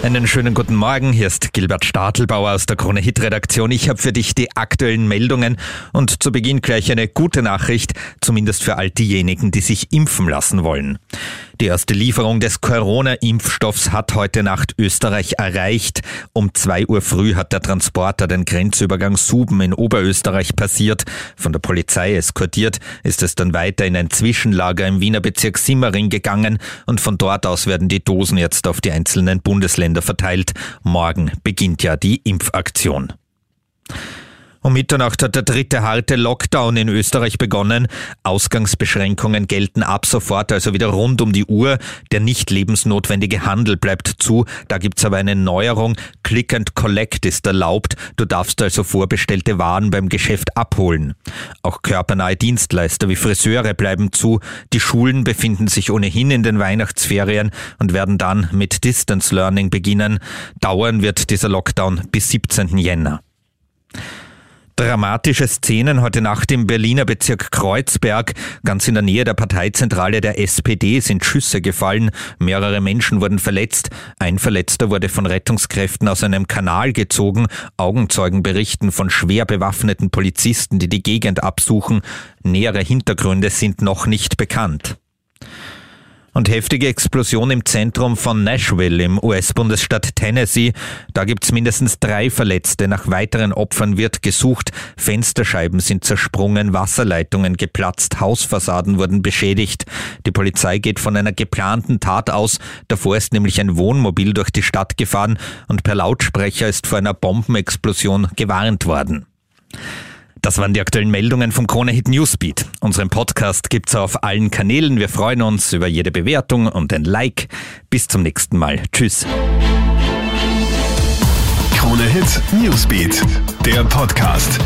Einen schönen guten Morgen, hier ist Gilbert Stadelbauer aus der Krone Hit Redaktion. Ich habe für dich die aktuellen Meldungen und zu Beginn gleich eine gute Nachricht, zumindest für all diejenigen, die sich impfen lassen wollen. Die erste Lieferung des Corona-Impfstoffs hat heute Nacht Österreich erreicht. Um zwei Uhr früh hat der Transporter den Grenzübergang Suben in Oberösterreich passiert. Von der Polizei eskortiert ist es dann weiter in ein Zwischenlager im Wiener Bezirk Simmering gegangen und von dort aus werden die Dosen jetzt auf die einzelnen Bundesländer verteilt. Morgen beginnt ja die Impfaktion. Um Mitternacht hat der dritte harte Lockdown in Österreich begonnen. Ausgangsbeschränkungen gelten ab sofort, also wieder rund um die Uhr. Der nicht lebensnotwendige Handel bleibt zu. Da gibt's aber eine Neuerung. Click and Collect ist erlaubt. Du darfst also vorbestellte Waren beim Geschäft abholen. Auch körpernahe Dienstleister wie Friseure bleiben zu. Die Schulen befinden sich ohnehin in den Weihnachtsferien und werden dann mit Distance Learning beginnen. Dauern wird dieser Lockdown bis 17. Jänner. Dramatische Szenen heute Nacht im Berliner Bezirk Kreuzberg. Ganz in der Nähe der Parteizentrale der SPD sind Schüsse gefallen. Mehrere Menschen wurden verletzt. Ein Verletzter wurde von Rettungskräften aus einem Kanal gezogen. Augenzeugen berichten von schwer bewaffneten Polizisten, die die Gegend absuchen. Nähere Hintergründe sind noch nicht bekannt. Und heftige Explosion im Zentrum von Nashville im US-Bundesstaat Tennessee. Da gibt es mindestens drei Verletzte. Nach weiteren Opfern wird gesucht. Fensterscheiben sind zersprungen, Wasserleitungen geplatzt, Hausfassaden wurden beschädigt. Die Polizei geht von einer geplanten Tat aus. Davor ist nämlich ein Wohnmobil durch die Stadt gefahren und per Lautsprecher ist vor einer Bombenexplosion gewarnt worden. Das waren die aktuellen Meldungen vom Krone Hit Newsbeat. Unseren Podcast gibt's auf allen Kanälen. Wir freuen uns über jede Bewertung und ein Like. Bis zum nächsten Mal. Tschüss. Krone Hit Newsbeat, der Podcast.